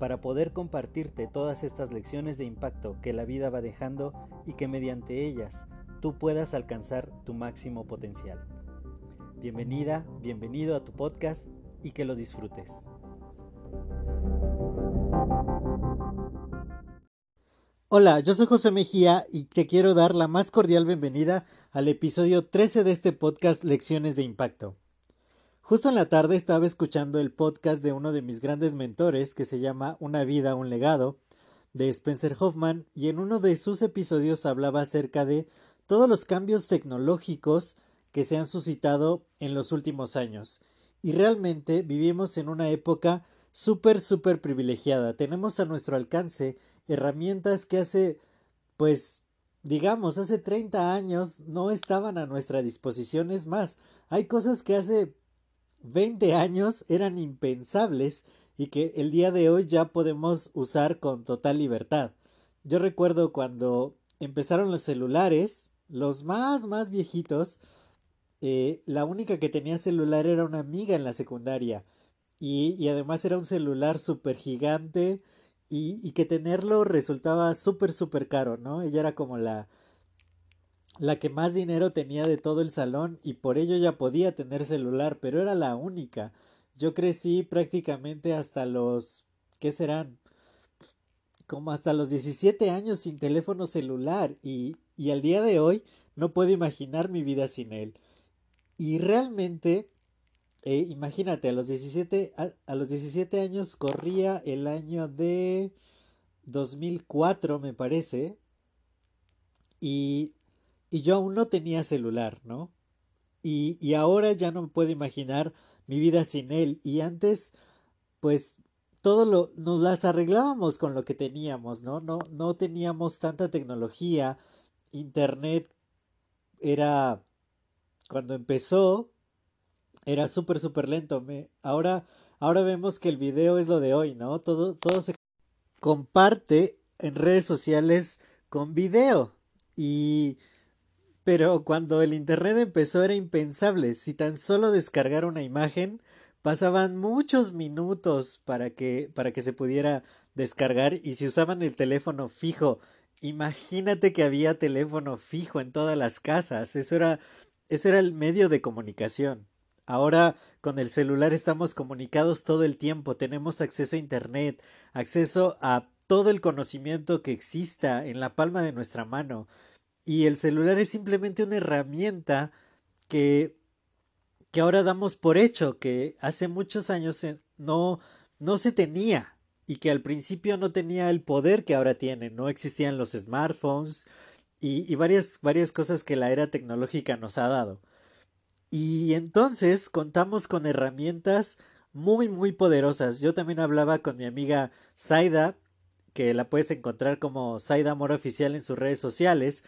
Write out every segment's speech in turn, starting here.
para poder compartirte todas estas lecciones de impacto que la vida va dejando y que mediante ellas tú puedas alcanzar tu máximo potencial. Bienvenida, bienvenido a tu podcast y que lo disfrutes. Hola, yo soy José Mejía y te quiero dar la más cordial bienvenida al episodio 13 de este podcast Lecciones de Impacto. Justo en la tarde estaba escuchando el podcast de uno de mis grandes mentores que se llama Una vida, un legado, de Spencer Hoffman, y en uno de sus episodios hablaba acerca de todos los cambios tecnológicos que se han suscitado en los últimos años. Y realmente vivimos en una época súper, súper privilegiada. Tenemos a nuestro alcance herramientas que hace, pues, digamos, hace 30 años no estaban a nuestra disposición. Es más, hay cosas que hace 20 años eran impensables y que el día de hoy ya podemos usar con total libertad. Yo recuerdo cuando empezaron los celulares, los más, más viejitos, eh, la única que tenía celular era una amiga en la secundaria y, además era un celular súper gigante y, que tenerlo resultaba súper, súper caro, ¿no? Ella era como la, la que más dinero tenía de todo el salón y por ello ya podía tener celular, pero era la única. Yo crecí prácticamente hasta los... ¿qué serán? Como hasta los 17 años sin teléfono celular y, y al día de hoy no puedo imaginar mi vida sin él. Y realmente, eh, imagínate, a los 17, a, a los 17 años corría el año de 2004, me parece. Y y yo aún no tenía celular, ¿no? Y, y ahora ya no me puedo imaginar mi vida sin él. Y antes, pues, todo lo, nos las arreglábamos con lo que teníamos, ¿no? No, no teníamos tanta tecnología. Internet era, cuando empezó, era súper, súper lento. Me, ahora, ahora vemos que el video es lo de hoy, ¿no? Todo, todo se comparte en redes sociales con video. Y pero cuando el Internet empezó era impensable. Si tan solo descargar una imagen, pasaban muchos minutos para que, para que se pudiera descargar y si usaban el teléfono fijo, imagínate que había teléfono fijo en todas las casas. Eso era, eso era el medio de comunicación. Ahora con el celular estamos comunicados todo el tiempo, tenemos acceso a Internet, acceso a todo el conocimiento que exista en la palma de nuestra mano. Y el celular es simplemente una herramienta que, que ahora damos por hecho, que hace muchos años no, no se tenía y que al principio no tenía el poder que ahora tiene. No existían los smartphones y, y varias, varias cosas que la era tecnológica nos ha dado. Y entonces contamos con herramientas muy, muy poderosas. Yo también hablaba con mi amiga Saida, que la puedes encontrar como Saida Amor Oficial en sus redes sociales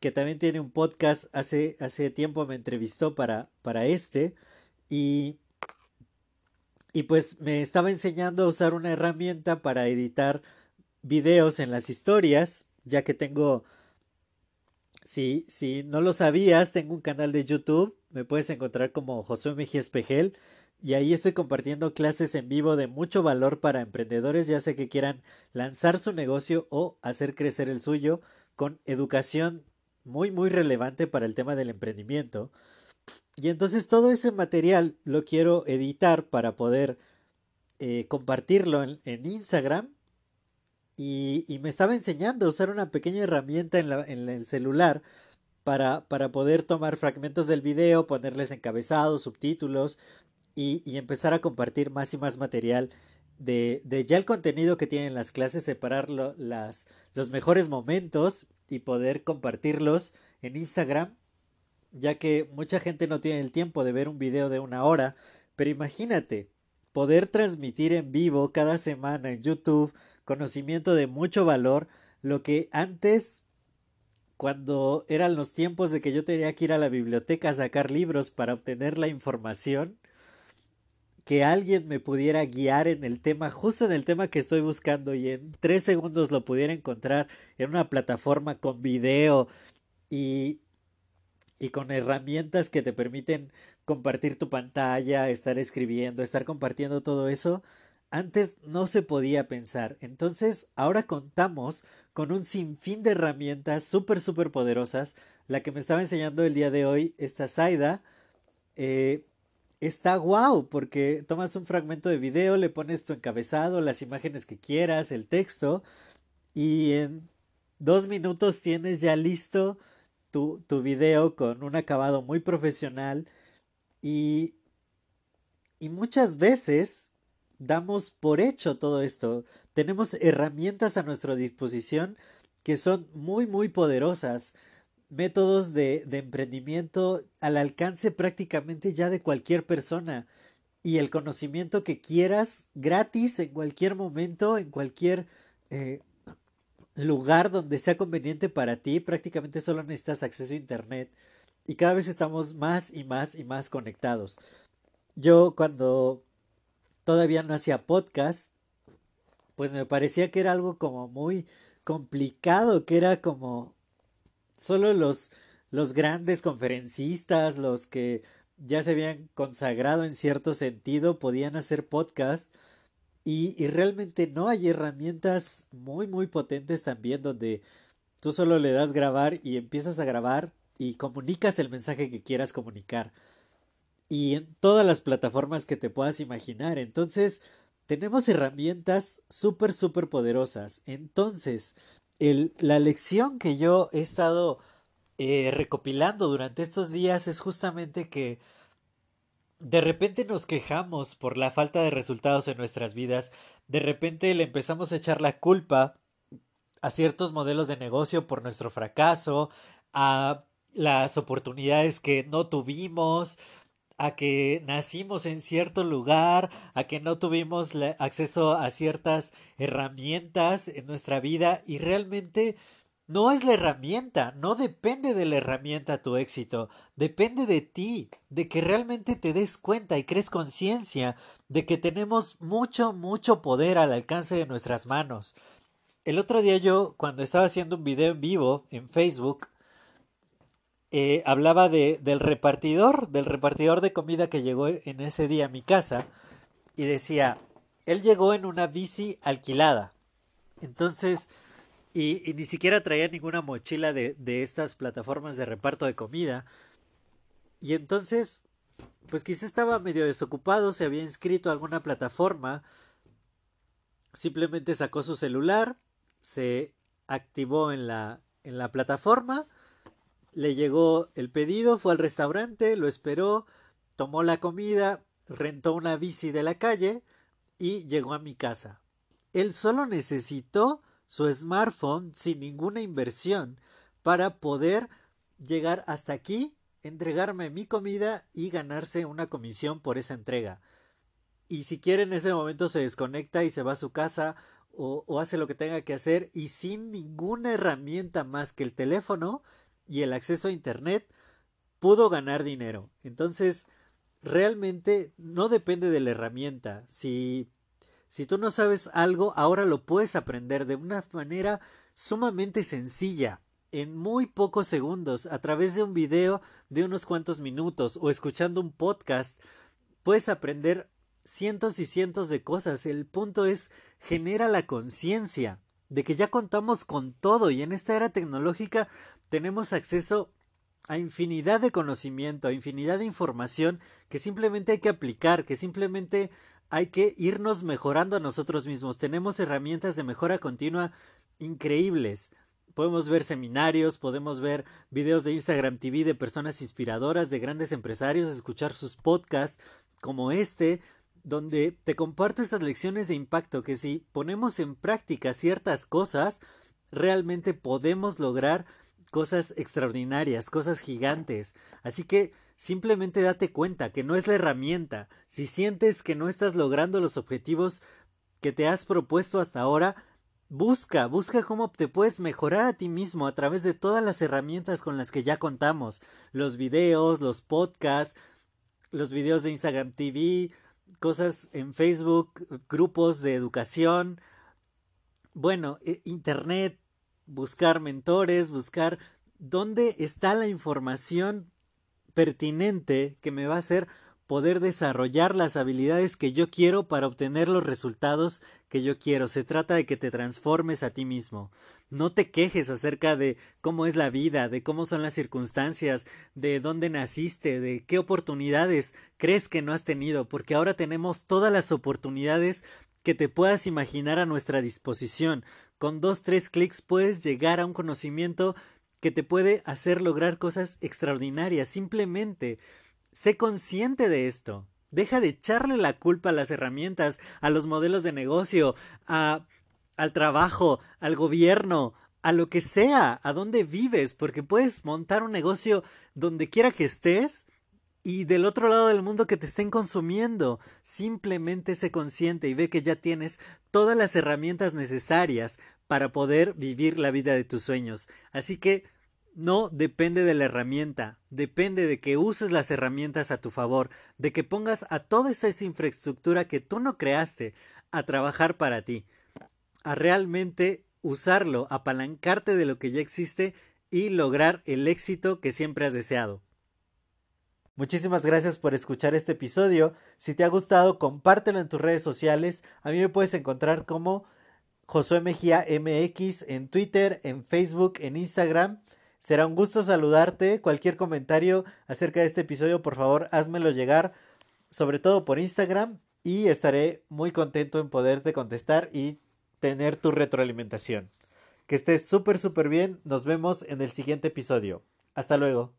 que también tiene un podcast, hace, hace tiempo me entrevistó para, para este y, y pues me estaba enseñando a usar una herramienta para editar videos en las historias, ya que tengo, si, si no lo sabías, tengo un canal de YouTube, me puedes encontrar como Josué Mejía Espejel y ahí estoy compartiendo clases en vivo de mucho valor para emprendedores, ya sea que quieran lanzar su negocio o hacer crecer el suyo con educación muy, muy relevante para el tema del emprendimiento. Y entonces todo ese material lo quiero editar para poder eh, compartirlo en, en Instagram. Y, y, me estaba enseñando a usar una pequeña herramienta en, la, en el celular para, para, poder tomar fragmentos del video, ponerles encabezados, subtítulos y, y empezar a compartir más y más material de, de, ya el contenido que tienen las clases, separar las, los mejores momentos y poder compartirlos en Instagram, ya que mucha gente no tiene el tiempo de ver un video de una hora, pero imagínate, poder transmitir en vivo cada semana en YouTube conocimiento de mucho valor, lo que antes cuando eran los tiempos de que yo tenía que ir a la biblioteca a sacar libros para obtener la información, que alguien me pudiera guiar en el tema, justo en el tema que estoy buscando y en tres segundos lo pudiera encontrar en una plataforma con video y, y con herramientas que te permiten compartir tu pantalla, estar escribiendo, estar compartiendo todo eso, antes no se podía pensar. Entonces, ahora contamos con un sinfín de herramientas súper, súper poderosas. La que me estaba enseñando el día de hoy, esta Saida, eh, está guau, porque tomas un fragmento de video, le pones tu encabezado, las imágenes que quieras, el texto, y en dos minutos tienes ya listo tu, tu video con un acabado muy profesional y, y muchas veces damos por hecho todo esto. Tenemos herramientas a nuestra disposición que son muy, muy poderosas. Métodos de, emprendimiento al alcance prácticamente ya de cualquier persona. Y el conocimiento que quieras gratis en cualquier momento, en cualquier eh, lugar donde sea conveniente para ti. Prácticamente solo necesitas acceso a Internet. Y cada vez estamos más y más y más conectados. Yo cuando todavía no hacía podcast, pues me parecía que era algo como muy complicado, que era como solo los, los grandes conferencistas, los que ya se habían consagrado en cierto sentido, podían hacer podcast. Y, y, realmente no hay herramientas muy muy potentes también donde tú solo le das grabar y empiezas a grabar y comunicas el mensaje que quieras comunicar y en todas las plataformas que te puedas imaginar. Entonces, tenemos herramientas súper, súper poderosas. Entonces, la lección que yo he estado eh, recopilando durante estos días es justamente que de repente nos quejamos por la falta de resultados en nuestras vidas, de repente le empezamos a echar la culpa a ciertos modelos de negocio por nuestro fracaso, a las oportunidades que no tuvimos, a que nacimos en cierto lugar, a que no tuvimos acceso a ciertas herramientas en nuestra vida y realmente no es la herramienta, no depende de la herramienta tu éxito, depende de ti, de que realmente te des cuenta y crees conciencia de que tenemos mucho, mucho poder al alcance de nuestras manos. El otro día yo, cuando estaba haciendo un video en vivo en Facebook, eh, hablaba de, del repartidor, del repartidor de comida que llegó en ese día a mi casa y decía, él llegó en una bici alquilada. Entonces, y, ni siquiera traía ninguna mochila de, de estas plataformas de reparto de comida. Y entonces, pues quizá estaba medio desocupado, se había inscrito a alguna plataforma, simplemente sacó su celular, se activó en la, en la plataforma, le llegó el pedido, fue al restaurante, lo esperó, tomó la comida, rentó una bici de la calle y llegó a mi casa. Él solo necesitó su smartphone sin ninguna inversión para poder llegar hasta aquí, entregarme mi comida y ganarse una comisión por esa entrega. Y si quiere en ese momento se desconecta y se va a su casa o, o hace lo que tenga que hacer y sin ninguna herramienta más que el teléfono, y el acceso a Internet, pudo ganar dinero. Entonces, realmente no depende de la herramienta. Si, si tú no sabes algo, ahora lo puedes aprender de una manera sumamente sencilla, en muy pocos segundos, a través de un video de unos cuantos minutos o escuchando un podcast, puedes aprender cientos y cientos de cosas. El punto es genera la conciencia de que ya contamos con todo y en esta era tecnológica tenemos acceso a infinidad de conocimiento, a infinidad de información que simplemente hay que aplicar, que simplemente hay que irnos mejorando a nosotros mismos. Tenemos herramientas de mejora continua increíbles. Podemos ver seminarios, podemos ver videos de Instagram TV de personas inspiradoras, de grandes empresarios, escuchar sus podcasts como este, donde te comparto estas lecciones de impacto que si ponemos en práctica ciertas cosas, realmente podemos lograr cosas extraordinarias, cosas gigantes. Así que simplemente date cuenta que no es la herramienta. Si sientes que no estás logrando los objetivos que te has propuesto hasta ahora, Busca, busca cómo te puedes mejorar a ti mismo a través de todas las herramientas con las que ya contamos. Los videos, los podcasts, los videos de Instagram TV, cosas en Facebook, grupos de educación. Bueno, e, Internet, buscar mentores, buscar dónde está la información pertinente que me va a hacer poder desarrollar las habilidades que yo quiero para obtener los resultados que yo quiero. Se trata de que te transformes a ti mismo. No te quejes acerca de cómo es la vida, de cómo son las circunstancias, de dónde naciste, de qué oportunidades crees que no has tenido, porque ahora tenemos todas las oportunidades que te puedas imaginar a nuestra disposición. Con dos, tres clics puedes llegar a un conocimiento que te puede hacer lograr cosas extraordinarias. Simplemente Sé consciente de esto. Deja de echarle la culpa a las herramientas, a los modelos de negocio, a, al trabajo, al gobierno, a lo que sea, a dónde vives, porque puedes montar un negocio donde quiera que estés y del otro lado del mundo que te estén consumiendo. Simplemente sé consciente y ve que ya tienes todas las herramientas necesarias para poder vivir la vida de tus sueños. Así que no depende de la herramienta, depende de que uses las herramientas a tu favor, de que pongas a toda esta infraestructura que tú no creaste a trabajar para ti, a realmente usarlo, apalancarte de lo que ya existe y lograr el éxito que siempre has deseado. Muchísimas gracias por escuchar este episodio. Si te ha gustado, compártelo en tus redes sociales. A mí me puedes encontrar como Josué Mejía MX en Twitter, en Facebook, en Instagram. Será un gusto saludarte. Cualquier comentario acerca de este episodio, por favor, házmelo llegar, sobre todo por Instagram, y estaré muy contento en poderte contestar y tener tu retroalimentación. Que estés súper, súper bien. Nos vemos en el siguiente episodio. Hasta luego.